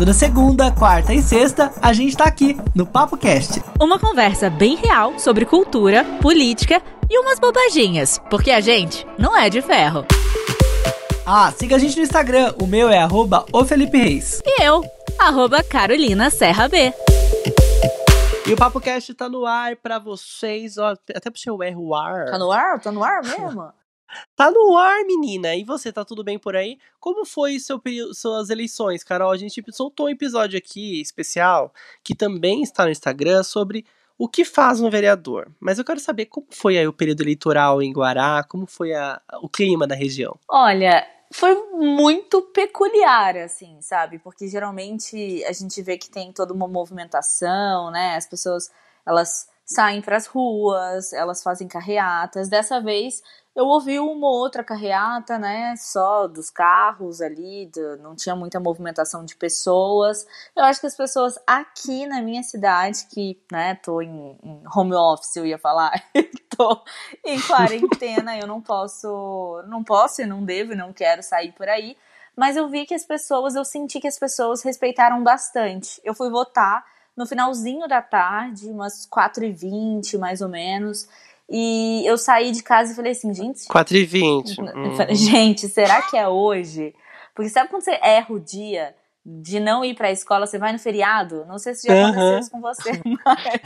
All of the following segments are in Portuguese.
Toda segunda, quarta e sexta, a gente tá aqui no Papo Cast. Uma conversa bem real sobre cultura, política e umas bobaginhas, porque a gente não é de ferro. Ah, siga a gente no Instagram, o meu é arroba o Felipe Reis. E eu, arroba Carolina Serra B. E o Papo Cast tá no ar pra vocês, ó, até puxei o R, o ar. Tá no ar? Tá no ar mesmo? Tá no ar, menina. E você, tá tudo bem por aí? Como foi seu suas eleições, Carol? A gente soltou um episódio aqui especial que também está no Instagram sobre o que faz um vereador. Mas eu quero saber como foi aí o período eleitoral em Guará, como foi a, o clima da região. Olha, foi muito peculiar, assim, sabe? Porque geralmente a gente vê que tem toda uma movimentação, né? As pessoas, elas saem para as ruas, elas fazem carreatas. Dessa vez eu ouvi uma outra carreata, né, só dos carros ali, do, não tinha muita movimentação de pessoas. Eu acho que as pessoas aqui na minha cidade, que, né, tô em, em home office, eu ia falar, tô em quarentena, eu não posso, não posso e não devo não quero sair por aí, mas eu vi que as pessoas, eu senti que as pessoas respeitaram bastante. Eu fui votar no finalzinho da tarde, umas 4h20 mais ou menos, e eu saí de casa e falei assim, gente. 4h20. Hum. Gente, será que é hoje? Porque sabe quando você erra o dia de não ir pra escola, você vai no feriado? Não sei se já aconteceu isso com você, mas.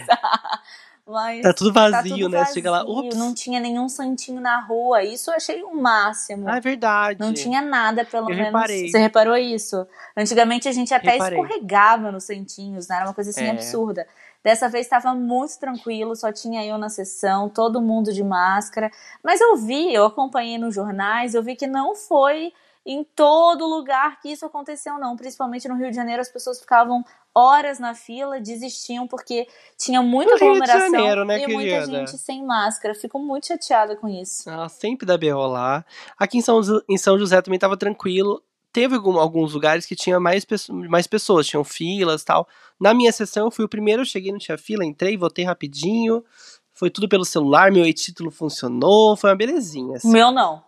Mas tá tudo vazio, tá tudo né? Vazio, Chega lá, ups. Não tinha nenhum santinho na rua. Isso eu achei o máximo. Ah, é verdade. Não tinha nada, pelo eu menos. Reparei. Você reparou isso? Antigamente a gente até reparei. escorregava nos santinhos, né? Era uma coisa assim É. absurda. Dessa vez estava muito tranquilo, só tinha eu na sessão, todo mundo de máscara. Mas eu vi, eu acompanhei nos jornais, eu vi que não foi em todo lugar que isso aconteceu, não. Principalmente no Rio de Janeiro, as pessoas ficavam horas na fila, desistiam porque tinha muita aglomeração Janeiro, né, e muita querida? gente sem máscara. Fico muito chateada com isso. Ela sempre dá berro lá. Aqui em São, em São José também tava tranquilo. Teve algum- alguns lugares que tinha mais, mais pessoas, tinham filas e tal. Na minha sessão, eu fui o primeiro, eu cheguei, não tinha fila, entrei, votei rapidinho. Foi tudo pelo celular, meu e-título funcionou, foi uma belezinha. assim. O meu não.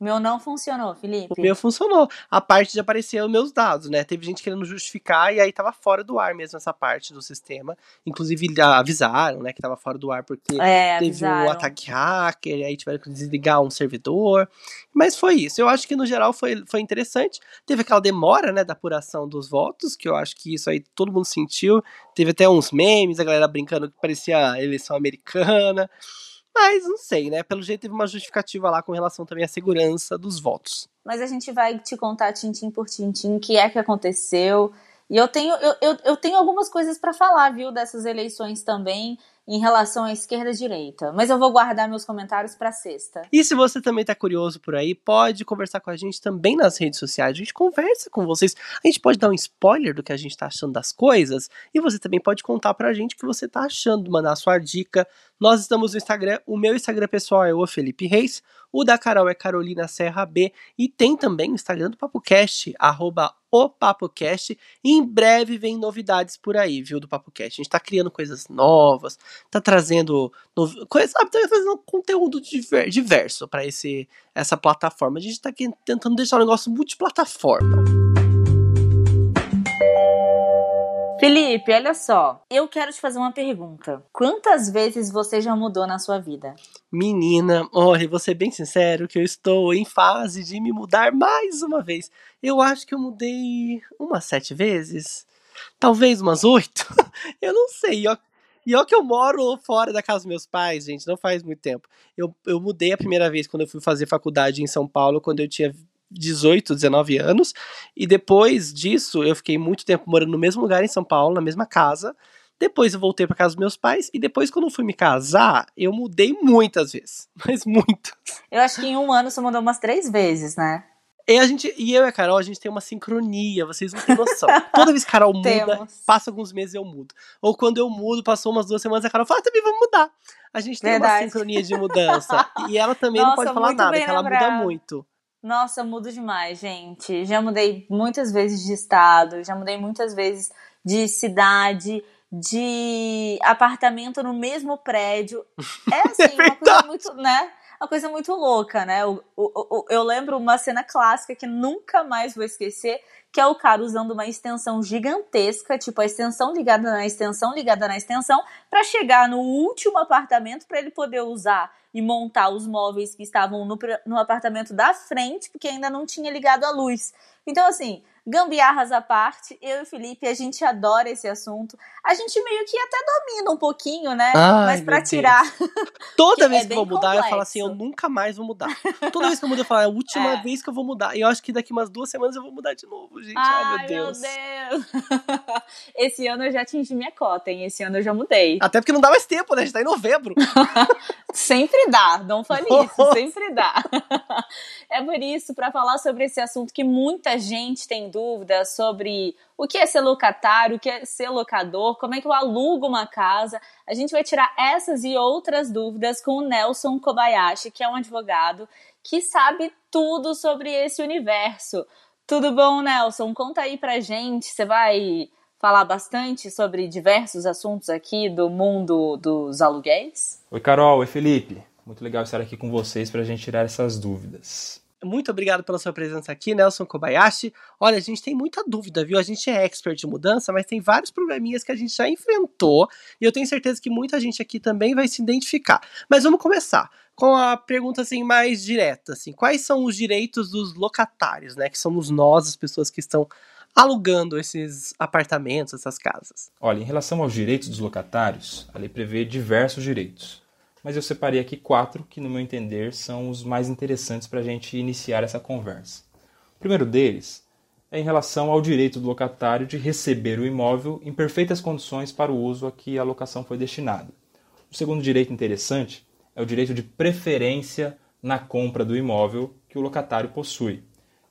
O meu não funcionou, Felipe. O meu funcionou. A parte de aparecer os meus dados, né? Teve gente querendo justificar e aí tava fora do ar mesmo essa parte do sistema. Inclusive avisaram, né, que tava fora do ar porque É, teve um ataque hacker, aí tiveram que desligar um servidor. Mas foi isso. Eu acho que no geral foi, foi interessante. Teve aquela demora, né, da apuração dos votos, que eu acho que isso aí todo mundo sentiu. Teve até uns memes, a galera brincando que parecia a eleição americana. Mas não sei, né? Pelo jeito teve uma justificativa lá com relação também à segurança dos votos. Mas a gente vai te contar tintim por tintim o que é que aconteceu. E eu tenho, eu, eu, eu tenho algumas coisas para falar, viu, dessas eleições também, em relação à esquerda e direita. Mas eu vou guardar meus comentários para sexta. E se você também tá curioso por aí, pode conversar com a gente também nas redes sociais. A gente conversa com vocês. A gente pode dar um spoiler do que a gente tá achando das coisas. E você também pode contar pra gente o que você tá achando, mandar a sua dica. Nós estamos no Instagram. O meu Instagram pessoal é o Felipe Reis. O da Carol é Carolina Serra B. E tem também o Instagram do PapoCast, arroba o PapoCast. E em breve vem novidades por aí, viu, do PapoCast. A gente tá criando coisas novas, tá trazendo novi- coisa, sabe, tá fazendo conteúdo diver- diverso para essa plataforma. A gente tá aqui tentando deixar o negócio multiplataforma. Felipe, olha só. Eu quero te fazer uma pergunta. Quantas vezes você já mudou na sua vida? Menina, olha, vou ser bem sincero que eu estou em fase de me mudar mais uma vez. Eu acho que eu mudei umas sete vezes, talvez umas oito. eu não sei. E ó, que eu moro fora da casa dos meus pais, gente, não faz muito tempo. Eu, eu mudei a primeira vez quando eu fui fazer faculdade em São Paulo, quando eu tinha 18, 19 anos. E depois disso, eu fiquei muito tempo morando no mesmo lugar em São Paulo, na mesma casa. Depois eu voltei para casa dos meus pais. E depois, quando eu fui me casar, eu mudei muitas vezes. Mas muitas. Eu acho que em um ano você mudou umas três vezes, né? E, a gente, e eu e a Carol, a gente tem uma sincronia, vocês não têm noção. Toda vez que a Carol muda, passa alguns meses eu mudo. Ou quando eu mudo, passou umas duas semanas, a Carol fala, ah, também vamos mudar. A gente tem uma Verdade. sincronia de mudança. E ela também não Nossa, pode falar nada, que ela muda muito. Nossa, eu mudo demais, gente. Já mudei muitas vezes de estado, já mudei muitas vezes de cidade, de apartamento no mesmo prédio. É assim, uma coisa verdade. muito, né? Uma coisa muito louca, né? O, o, eu lembro uma cena clássica que nunca mais vou esquecer, que é o cara usando uma extensão gigantesca, tipo a extensão ligada na extensão, ligada na extensão, para chegar no último apartamento para ele poder usar e montar os móveis que estavam no, no apartamento da frente, porque ainda não tinha ligado a luz. Então, assim, gambiarras à parte, eu e o Felipe, a gente adora esse assunto. A gente meio que até domina um pouquinho, né? Ai, Mas para meu tirar. Toda que vez é que eu vou mudar, eu falo complexo. assim, eu nunca mais vou mudar. Toda vez que eu mudo, eu falo, é a última É. vez que eu vou mudar. E eu acho que daqui umas duas semanas eu vou mudar de novo, gente. Ai, meu Deus. Deus. Esse ano eu já atingi minha cota, hein? Esse ano eu já mudei. Até porque não dá mais tempo, né? A gente tá em novembro. Sempre dá, não fale isso, sempre dá. É por isso, para falar sobre esse assunto que muita gente tem dúvida sobre o que é ser locatário, o que é ser locador, como é que eu alugo uma casa. A gente vai tirar essas e outras dúvidas com o Nelson Kobayashi, que é um advogado que sabe tudo sobre esse universo. Tudo bom, Nelson? Conta aí pra gente. Você vai falar bastante sobre diversos assuntos aqui do mundo dos aluguéis? Oi, Carol. Oi, Felipe. Muito legal estar aqui com vocês para a gente tirar essas dúvidas. Muito obrigado pela sua presença aqui, Nelson Kobayashi. Olha, a gente tem muita dúvida, viu? A gente é expert de mudança, mas tem vários probleminhas que a gente já enfrentou e eu tenho certeza que muita gente aqui também vai se identificar. Mas vamos começar com a pergunta assim mais direta, assim, quais são os direitos dos locatários, né, que somos nós, as pessoas que estão alugando esses apartamentos, essas casas? Olha, em relação aos direitos dos locatários, a lei prevê diversos direitos. Mas eu separei aqui quatro que, no meu entender, são os mais interessantes para a gente iniciar essa conversa. O primeiro deles é em relação ao direito do locatário de receber o imóvel em perfeitas condições para o uso a que a locação foi destinada. O segundo direito interessante é o direito de preferência na compra do imóvel que o locatário possui.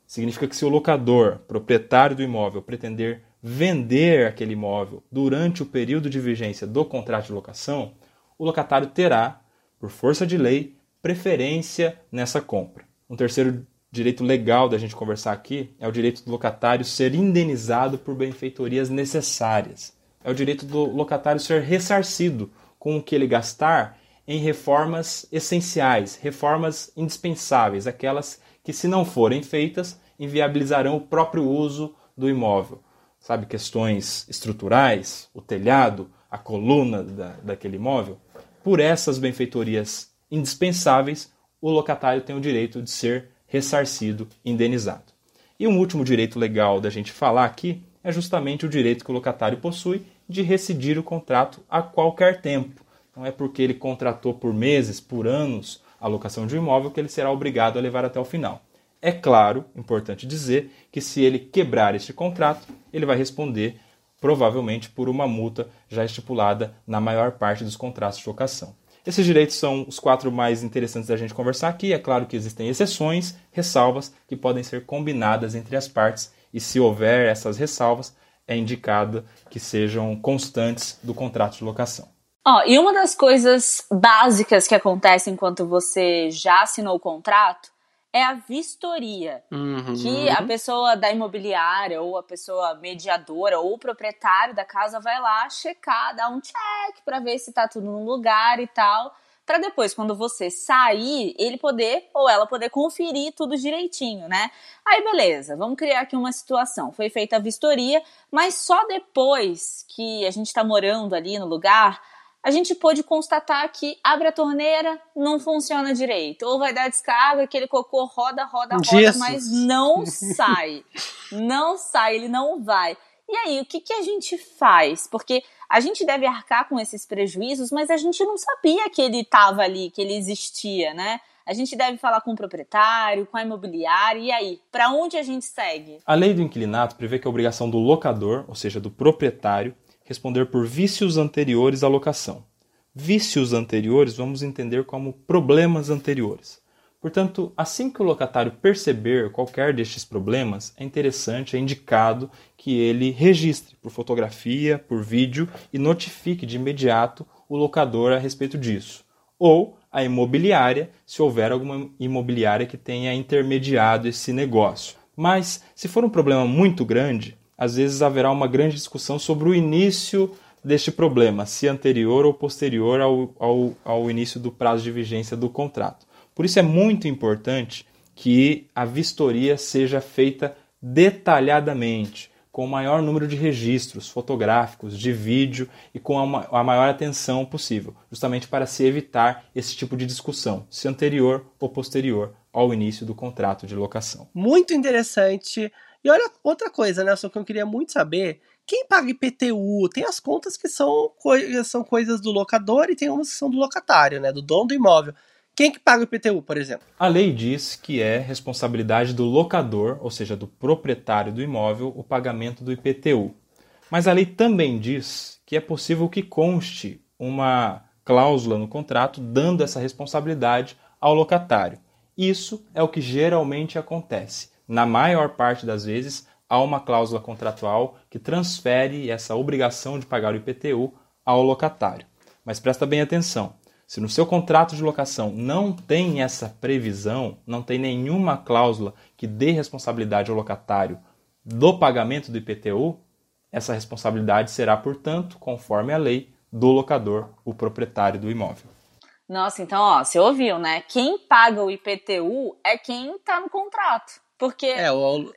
Significa que se o locador, proprietário do imóvel, pretender vender aquele imóvel durante o período de vigência do contrato de locação, o locatário terá, por força de lei, preferência nessa compra. Um terceiro direito legal da gente conversar aqui é o direito do locatário ser indenizado por benfeitorias necessárias. É o direito do locatário ser ressarcido com o que ele gastar em reformas essenciais, reformas indispensáveis, aquelas que, se não forem feitas, inviabilizarão o próprio uso do imóvel. Sabe, questões estruturais, o telhado, a coluna da, daquele imóvel. Por essas benfeitorias indispensáveis, o locatário tem o direito de ser ressarcido, indenizado. E um último direito legal da gente falar aqui é justamente o direito que o locatário possui de rescindir o contrato a qualquer tempo. Não é porque ele contratou por meses, por anos, a locação de um imóvel que ele será obrigado a levar até o final. É claro, importante dizer, que se ele quebrar este contrato, ele vai responder provavelmente por uma multa já estipulada na maior parte dos contratos de locação. Esses direitos são os quatro mais interessantes da gente conversar aqui. É claro que existem exceções, ressalvas, que podem ser combinadas entre as partes, e se houver essas ressalvas, é indicado que sejam constantes do contrato de locação. Ó, e uma das coisas básicas que acontece enquanto você já assinou o contrato é a vistoria. Uhum. Que a pessoa da imobiliária, ou a pessoa mediadora, ou o proprietário da casa vai lá checar, dar um check pra ver se tá tudo no lugar e tal. Pra depois, quando você sair, ele poder ou ela poder conferir tudo direitinho, né? Aí beleza, vamos criar aqui uma situação. Foi feita a vistoria, mas só depois que a gente tá morando ali no lugar, a gente pôde constatar que abre a torneira, não funciona direito. Ou vai dar descarga, aquele cocô roda, roda, roda, Jesus. mas não sai. não sai, ele não vai. E aí, o que, que a gente faz? Porque a gente deve arcar com esses prejuízos, mas a gente não sabia que ele estava ali, que ele existia, né? A gente deve falar com o proprietário, com a imobiliária, e aí? Para onde a gente segue? A lei do inquilinato prevê que é obrigação do locador, ou seja, do proprietário, responder por vícios anteriores à locação. Vícios anteriores vamos entender como problemas anteriores. Portanto, assim que o locatário perceber qualquer destes problemas, é interessante, é indicado que ele registre por fotografia, por vídeo e notifique de imediato o locador a respeito disso. Ou a imobiliária, se houver alguma imobiliária que tenha intermediado esse negócio. Mas, se for um problema muito grande, às vezes haverá uma grande discussão sobre o início deste problema, se anterior ou posterior ao, ao, ao início do prazo de vigência do contrato. Por isso é muito importante que a vistoria seja feita detalhadamente, com o maior número de registros fotográficos, de vídeo e com a maior atenção possível, justamente para se evitar esse tipo de discussão, se anterior ou posterior ao início do contrato de locação. Muito interessante. E olha outra coisa, né? Só que eu queria muito saber quem paga IPTU? Tem as contas que são, coi são coisas do locador e tem umas que são do locatário, né? Do dono do imóvel. Quem que paga o IPTU, por exemplo? A lei diz que é responsabilidade do locador, ou seja, do proprietário do imóvel, o pagamento do IPTU. Mas a lei também diz que é possível que conste uma cláusula no contrato dando essa responsabilidade ao locatário. Isso é o que geralmente acontece. Na maior parte das vezes, há uma cláusula contratual que transfere essa obrigação de pagar o IPTU ao locatário. Mas presta bem atenção: se no seu contrato de locação não tem essa previsão, não tem nenhuma cláusula que dê responsabilidade ao locatário do pagamento do IPTU, essa responsabilidade será, portanto, conforme a lei, do locador, o proprietário do imóvel. Nossa, então, ó, você ouviu, né? Quem paga o IPTU é quem está no contrato. Porque. É, o,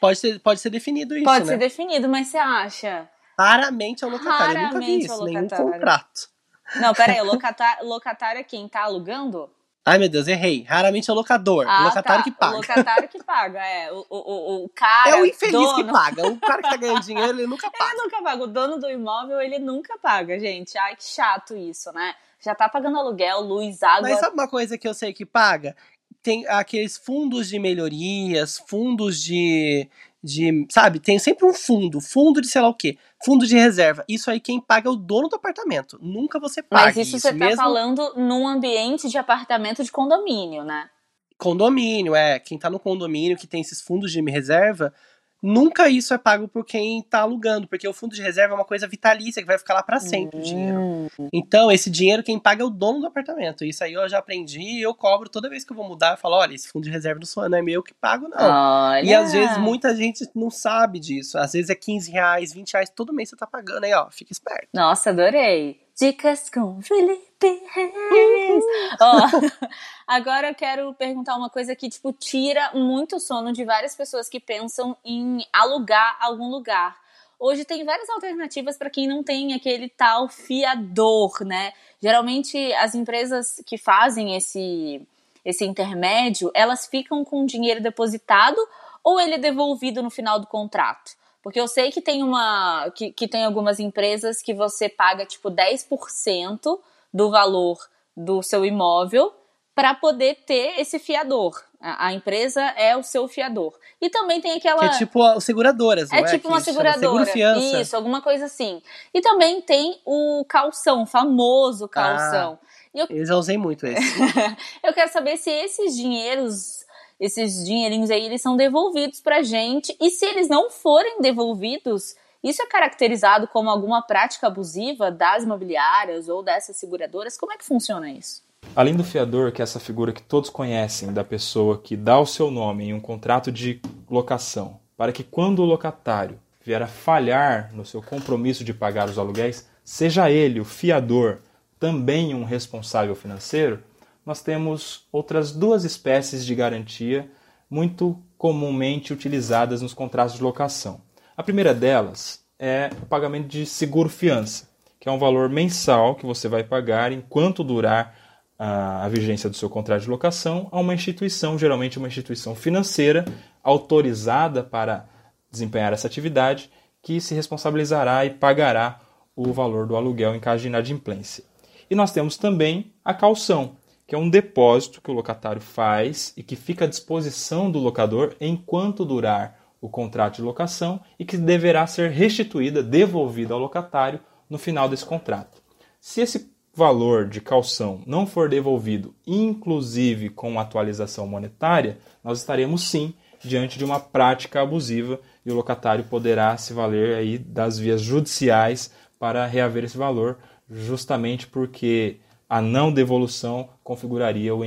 pode, ser, pode ser definido isso. Pode né? ser definido, mas você acha? Raramente é o locatário. Raramente Eu nunca vi isso, nenhum contrato. Não, peraí, o locatário, locatário é quem tá alugando? Ai, meu Deus, errei. Raramente é o locador. Ah, o locatário tá. que paga. O locatário que paga, é. O, o, o cara. É o infeliz dono... que paga. O cara que tá ganhando dinheiro, ele nunca paga. Ele nunca paga. O dono do imóvel, ele nunca paga, gente. Ai, que chato isso, né? Já tá pagando aluguel, luz, água. Mas sabe uma coisa que eu sei que paga? Tem aqueles fundos de melhorias, fundos de, de, sabe, tem sempre um fundo, fundo de sei lá o quê, fundo de reserva. Isso aí quem paga é o dono do apartamento. Nunca você paga. Mas isso, isso você tá mesmo... falando num ambiente de apartamento de condomínio, né? Condomínio, é. Quem tá no condomínio que tem esses fundos de reserva, nunca isso é pago por quem está alugando, porque o fundo de reserva é uma coisa vitalícia que vai ficar lá para sempre o dinheiro. Hum. Então, esse dinheiro quem paga é o dono do apartamento. Isso aí eu já aprendi e eu cobro toda vez que eu vou mudar, eu falo, olha, esse fundo de reserva não é meu que pago, não. Olha. E às vezes muita gente não sabe disso. Às vezes é 15 reais, 20 reais, todo mês você tá pagando aí, ó. Fica esperto. Nossa, adorei. Dicas com Felipe Reis. oh, agora eu quero perguntar uma coisa que, tipo, tira muito sono de várias pessoas que pensam em alugar algum lugar. Hoje tem várias alternativas para quem não tem aquele tal fiador, né? Geralmente as empresas que fazem esse, esse intermédio, elas ficam com o dinheiro depositado ou ele é devolvido no final do contrato. Porque eu sei que tem uma. que, que tem algumas empresas que você paga tipo 10% do valor do seu imóvel para poder ter esse fiador. A, a, empresa é o seu fiador. E também tem aquela. Que é tipo as seguradoras, é? É tipo uma seguradora. Seguro Isso, alguma coisa assim. E também tem o calção, o famoso calção. Ah, eu... eu já usei muito esse. eu quero saber se esses dinheiros esses dinheirinhos aí eles são devolvidos pra gente e se eles não forem devolvidos, isso é caracterizado como alguma prática abusiva das imobiliárias ou dessas seguradoras? Como é que funciona isso? Além do fiador, que é essa figura que todos conhecem da pessoa que dá o seu nome em um contrato de locação, para que quando o locatário vier a falhar no seu compromisso de pagar os aluguéis, seja ele, o fiador, também um responsável financeiro, nós temos outras duas espécies de garantia muito comumente utilizadas nos contratos de locação. A primeira delas é o pagamento de seguro-fiança, que é um valor mensal que você vai pagar enquanto durar a, vigência do seu contrato de locação a uma instituição, geralmente uma instituição financeira, autorizada para desempenhar essa atividade, que se responsabilizará e pagará o valor do aluguel em caso de inadimplência. E nós temos também a calção, que é um depósito que o locatário faz e que fica à disposição do locador enquanto durar o contrato de locação e que deverá ser restituída, devolvida ao locatário no final desse contrato. Se esse valor de calção não for devolvido, inclusive com atualização monetária, nós estaremos sim diante de uma prática abusiva e o locatário poderá se valer aí das vias judiciais para reaver esse valor, justamente porque a não devolução configuraria o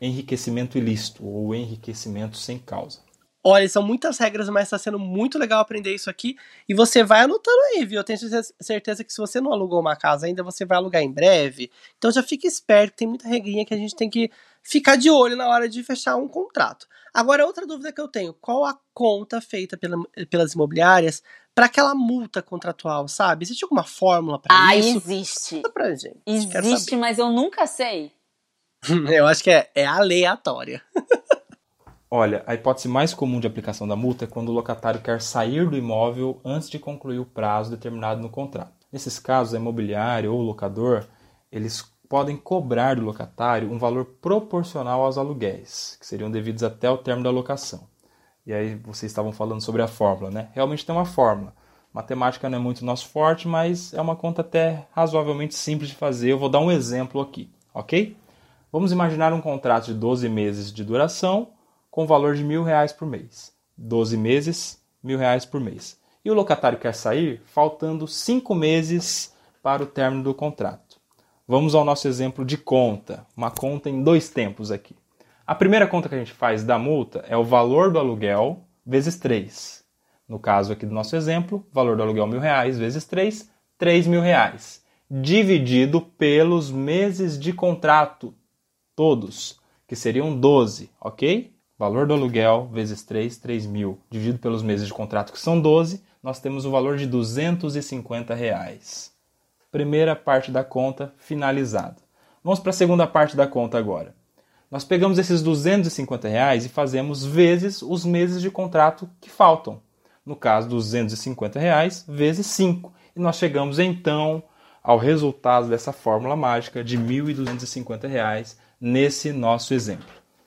enriquecimento ilícito ou enriquecimento sem causa. Olha, são muitas regras, mas está sendo muito legal aprender isso aqui. E você vai anotando aí, viu? Eu tenho certeza que se você não alugou uma casa ainda, você vai alugar em breve. Então já fique esperto, tem muita regrinha que a gente tem que ficar de olho na hora de fechar um contrato. Agora, outra dúvida que eu tenho: qual a conta feita pela, pelas imobiliárias para aquela multa contratual, sabe? Existe alguma fórmula para ah, isso? existe. Conta pra gente. Existe, mas eu nunca sei. eu acho que é, é aleatória. Olha, a hipótese mais comum de aplicação da multa é quando o locatário quer sair do imóvel antes de concluir o prazo determinado no contrato. Nesses casos, a imobiliária ou o locador, eles podem cobrar do locatário um valor proporcional aos aluguéis, que seriam devidos até o término da locação. E aí vocês estavam falando sobre a fórmula, né? Realmente tem uma fórmula. Matemática não é muito nosso forte, mas é uma conta até razoavelmente simples de fazer. Eu vou dar um exemplo aqui, ok? Vamos imaginar um contrato de 12 meses de duração com valor de mil reais por mês. 12 meses, mil reais por mês. E o locatário quer sair faltando 5 meses para o término do contrato. Vamos ao nosso exemplo de conta, uma conta em dois tempos aqui. A primeira conta que a gente faz da multa é o valor do aluguel vezes 3. No caso aqui do nosso exemplo, valor do aluguel mil reais vezes 3, 3 mil reais. Dividido pelos meses de contrato, todos, que seriam 12, ok? Valor do aluguel vezes 3, 3 mil, dividido pelos meses de contrato, que são 12, nós temos o valor de 250 reais. Primeira parte da conta finalizada. Vamos para a segunda parte da conta agora. Nós pegamos esses 250 reais e fazemos vezes os meses de contrato que faltam. No caso, 250 reais vezes 5. E nós chegamos então ao resultado dessa fórmula mágica de R$ 1.250 nesse nosso exemplo.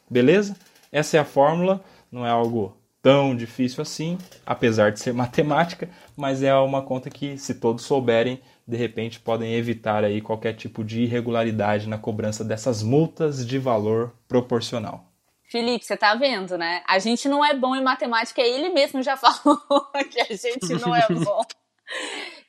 Beleza? Essa é a fórmula, não é algo tão difícil assim, apesar de ser matemática, mas é uma conta que, se todos souberem, de repente podem evitar aí qualquer tipo de irregularidade na cobrança dessas multas de valor proporcional. Felipe, você tá vendo, né? A gente não é bom em matemática, ele mesmo já falou que a gente não é bom.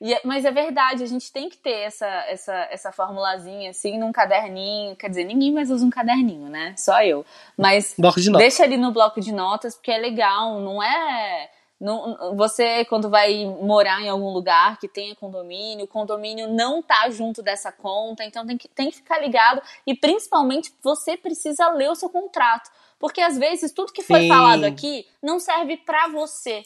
E, é, mas é verdade, a gente tem que ter essa, essa, essa formulazinha assim num caderninho. Quer dizer, ninguém mais usa um caderninho, né? Só eu. Mas de deixa ali no bloco de notas, porque é legal, não é. Não, você, quando vai morar em algum lugar que tenha condomínio, o condomínio não tá junto dessa conta, então tem que, tem que ficar ligado. E principalmente você precisa ler o seu contrato. Porque às vezes tudo que foi Sim. falado aqui não serve para você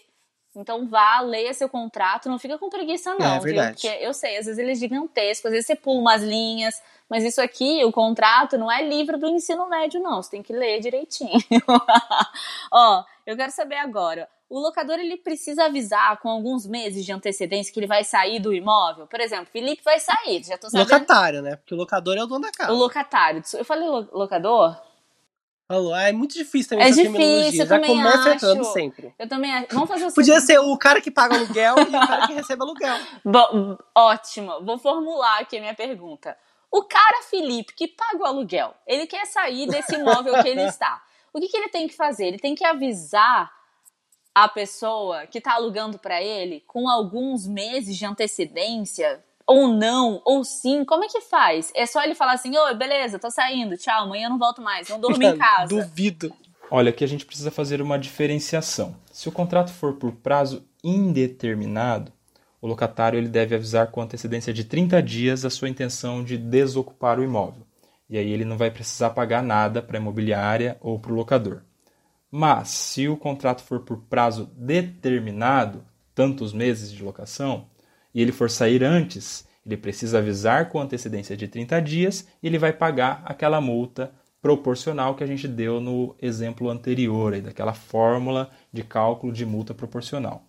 então vá, leia seu contrato, não fica com preguiça não, é, viu? Porque eu sei, às vezes ele é gigantesco, às vezes você pula umas linhas, mas isso aqui, o contrato, não é livro do ensino médio não, você tem que ler direitinho. Ó, eu quero saber agora, o locador ele precisa avisar com alguns meses de antecedência que ele vai sair do imóvel? Por exemplo, Felipe vai sair, já tô sabendo. Locatário, né? Porque o locador é o dono da casa. O locatário. Eu falei locador? Falou, ah, é muito difícil também é essa difícil, Já começa errando sempre. Eu também acho. Vamos fazer o Podia ser o cara que paga aluguel e o cara que recebe aluguel. Bom, ótimo. Vou formular aqui a minha pergunta. O cara Felipe que paga o aluguel, ele quer sair desse imóvel que ele está. O que, que ele tem que fazer? Ele tem que avisar a pessoa que está alugando para ele com alguns meses de antecedência ou não, ou sim, como é que faz? É só ele falar assim, oi, beleza, tô saindo, tchau, amanhã eu não volto mais, não durmo em casa. Duvido. Olha, aqui a gente precisa fazer uma diferenciação. Se o contrato for por prazo indeterminado, o locatário ele deve avisar com antecedência de 30 dias a sua intenção de desocupar o imóvel. E aí ele não vai precisar pagar nada para a imobiliária ou para o locador. Mas, se o contrato for por prazo determinado, tantos meses de locação, e ele for sair antes, ele precisa avisar com antecedência de 30 dias e ele vai pagar aquela multa proporcional que a gente deu no exemplo anterior, aí, daquela fórmula de cálculo de multa proporcional.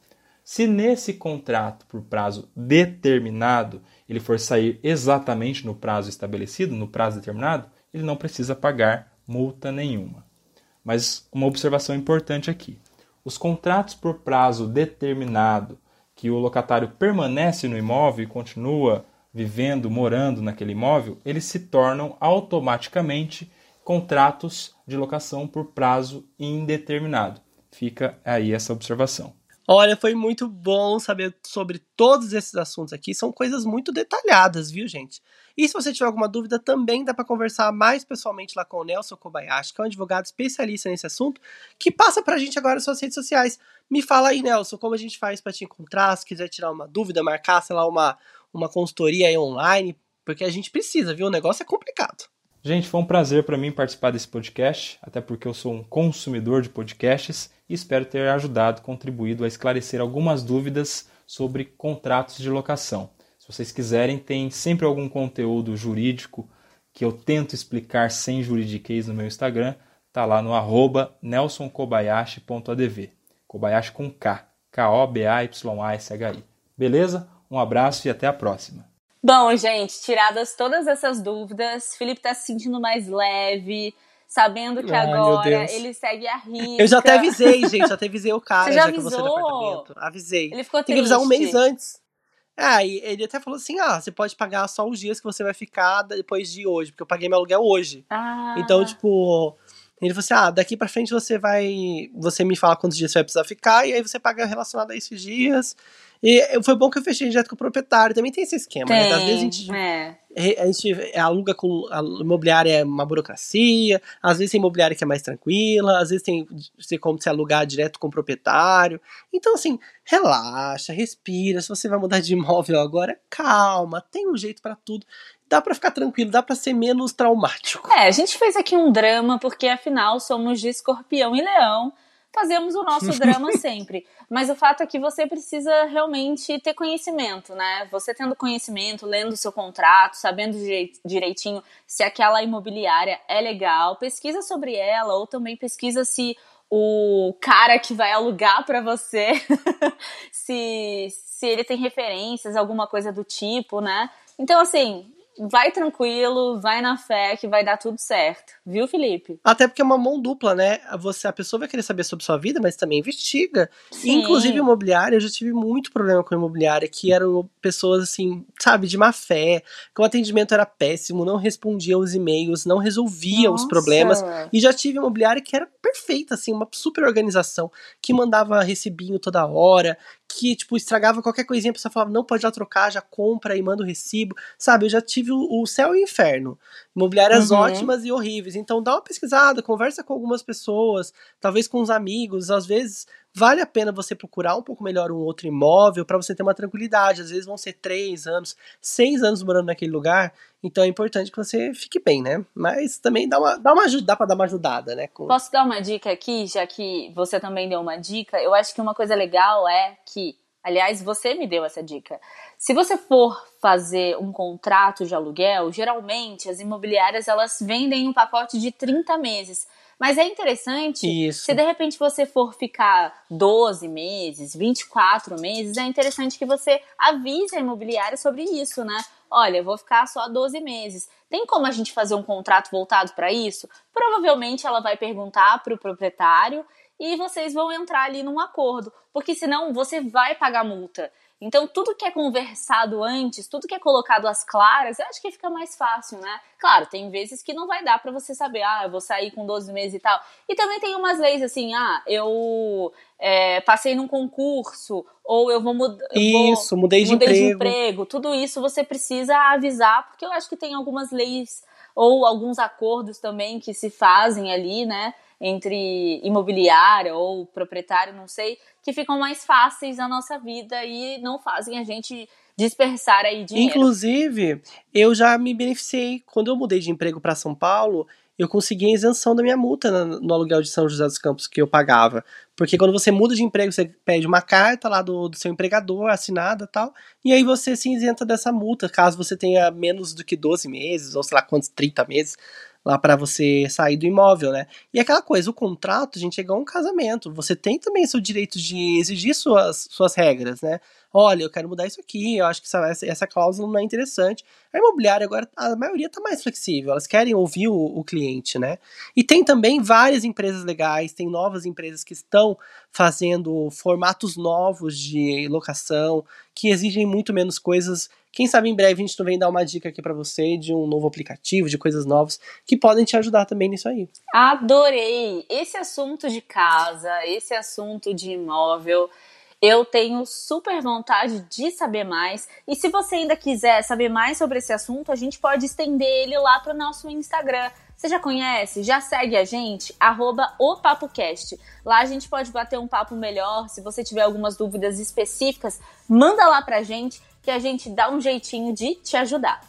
Se nesse contrato por prazo determinado ele for sair exatamente no prazo estabelecido, no prazo determinado, ele não precisa pagar multa nenhuma. Mas uma observação importante aqui: os contratos por prazo determinado que o locatário permanece no imóvel e continua vivendo, morando naquele imóvel, eles se tornam automaticamente contratos de locação por prazo indeterminado. Fica aí essa observação. Olha, foi muito bom saber sobre todos esses assuntos aqui. São coisas muito detalhadas, viu, gente? E se você tiver alguma dúvida, também dá para conversar mais pessoalmente lá com o Nelson Kobayashi, que é um advogado especialista nesse assunto, que passa para a gente agora nas suas redes sociais. Me fala aí, Nelson, como a gente faz para te encontrar, se quiser tirar uma dúvida, marcar, sei lá, uma, uma consultoria aí online, porque a gente precisa, viu? O negócio é complicado. Gente, foi um prazer para mim participar desse podcast, até porque eu sou um consumidor de podcasts e espero ter ajudado, contribuído a esclarecer algumas dúvidas sobre contratos de locação. Se vocês quiserem, tem sempre algum conteúdo jurídico que eu tento explicar sem juridiquês no meu Instagram, tá lá no arroba nelsonkobayashi.adv. Kobayashi com K, K-O-B-A-Y-A-S-H-I. Beleza? Um abraço e até a próxima. Bom, gente, tiradas todas essas dúvidas, Felipe tá se sentindo mais leve, sabendo que Ai, agora ele segue a rica. Eu já até avisei, gente, já até avisei o cara Você já, já que você do apartamento. Avisei. Ele ficou triste. Tem que avisar um mês antes. É, e ele até falou assim: ah, você pode pagar só os dias que você vai ficar depois de hoje, porque eu paguei meu aluguel hoje. Ah. Então, tipo, ele falou assim: ah, daqui pra frente você vai. Você me fala quantos dias você vai precisar ficar, e aí você paga relacionado a esses dias. E foi bom que eu fechei direto com o proprietário. Também tem esse esquema, tem, né? Às vezes a gente, é. a gente aluga com. A imobiliária é uma burocracia, às vezes tem imobiliária que é mais tranquila, às vezes tem, tem como se alugar direto com o proprietário. Então, assim, relaxa, respira. Se você vai mudar de imóvel agora, calma, tem um jeito para tudo dá para ficar tranquilo, dá para ser menos traumático. É, a gente fez aqui um drama porque afinal somos de Escorpião e Leão, fazemos o nosso drama sempre. Mas o fato é que você precisa realmente ter conhecimento, né? Você tendo conhecimento, lendo o seu contrato, sabendo direitinho se aquela imobiliária é legal, pesquisa sobre ela ou também pesquisa se o cara que vai alugar para você, se, se ele tem referências, alguma coisa do tipo, né? Então, assim, vai tranquilo, vai na fé que vai dar tudo certo. Viu, Felipe? Até porque é uma mão dupla, né? Você, a pessoa vai querer saber sobre sua vida, mas também investiga. Sim. Inclusive, imobiliária, eu já tive muito problema com imobiliária, que eram pessoas, assim, sabe, de má fé, que o atendimento era péssimo, não respondia os e-mails, não resolvia Nossa. os problemas. E já tive imobiliária que era perfeita, assim, uma super organização, que mandava recibinho toda hora, que, tipo, estragava qualquer coisinha, a pessoa falava, não, pode já trocar, já compra e manda o recibo. Sabe, eu já tive o, o céu e o inferno. Imobiliárias uhum. ótimas e horríveis. Então dá uma pesquisada, conversa com algumas pessoas, talvez com os amigos, às vezes vale a pena você procurar um pouco melhor um outro imóvel para você ter uma tranquilidade. Às vezes vão ser três anos, seis anos morando naquele lugar, então é importante que você fique bem, né? Mas também dá uma, dá uma dá para dar uma ajudada, né? Com... Posso dar uma dica aqui, já que você também deu uma dica? Eu acho que uma coisa legal é que Aliás, você me deu essa dica. Se você for fazer um contrato de aluguel, geralmente as imobiliárias elas vendem um pacote de 30 meses. Mas é interessante, Isso. se de repente você for ficar 12 meses, 24 meses, é interessante que você avise a imobiliária sobre isso, né? Olha, eu vou ficar só 12 meses. Tem como a gente fazer um contrato voltado para isso? Provavelmente ela vai perguntar para o proprietário e vocês vão entrar ali num acordo, porque senão você vai pagar multa. Então, tudo que é conversado antes, tudo que é colocado às claras, eu acho que fica mais fácil, né? Claro, tem vezes que não vai dar para você saber, ah, eu vou sair com 12 meses e tal. E também tem umas leis assim, ah, eu é, passei num concurso, ou eu vou mudar. Isso, vou, mudei, de, mudei emprego. de emprego. Tudo isso você precisa avisar, porque eu acho que tem algumas leis ou alguns acordos também que se fazem ali, né? Entre imobiliária ou proprietário, não sei, que ficam mais fáceis na nossa vida e não fazem a gente dispersar aí dinheiro. Inclusive, eu já me beneficiei quando eu mudei de emprego para São Paulo, eu consegui a isenção da minha multa no aluguel de São José dos Campos que eu pagava. Porque quando você muda de emprego, você pede uma carta lá do, do seu empregador, assinada tal, e aí você se isenta dessa multa, caso você tenha menos do que 12 meses, ou sei lá quantos, 30 meses lá para você sair do imóvel, né? E aquela coisa, o contrato, gente, é igual um casamento. Você tem também seu direito de exigir suas, suas regras, né? Olha, eu quero mudar isso aqui, eu acho que essa, essa cláusula não é interessante. A imobiliária agora, a maioria está mais flexível, elas querem ouvir o, o, cliente, né? E tem também várias empresas legais, tem novas empresas que estão fazendo formatos novos de locação, que exigem muito menos coisas quem sabe em breve a gente vem dar uma dica aqui para você de um novo aplicativo, de coisas novas que podem te ajudar também nisso aí. Adorei! Esse assunto de casa, esse assunto de imóvel, eu tenho super vontade de saber mais. E se você ainda quiser saber mais sobre esse assunto, a gente pode estender ele lá para o nosso Instagram. Você já conhece? Já segue a gente? Arroba o PapoCast. Lá a gente pode bater um papo melhor. Se você tiver algumas dúvidas específicas, manda lá pra gente que a gente dá um jeitinho de te ajudar.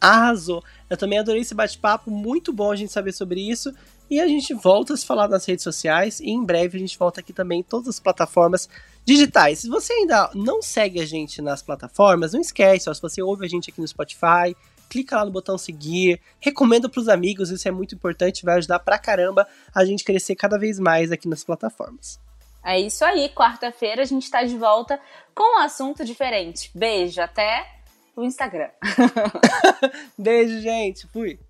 arrasou. Eu também adorei esse bate-papo, muito bom a gente saber sobre isso. E a gente volta a se falar nas redes sociais e em breve a gente volta aqui também em todas as plataformas digitais. Se você ainda não segue a gente nas plataformas, não esquece, ó, se você ouve a gente aqui no Spotify, clica lá no botão seguir, recomenda para os amigos, isso é muito importante, vai ajudar pra caramba a gente crescer cada vez mais aqui nas plataformas. É isso aí, quarta-feira a gente está de volta com um assunto diferente. Beijo, até o Instagram. Beijo, gente. Fui.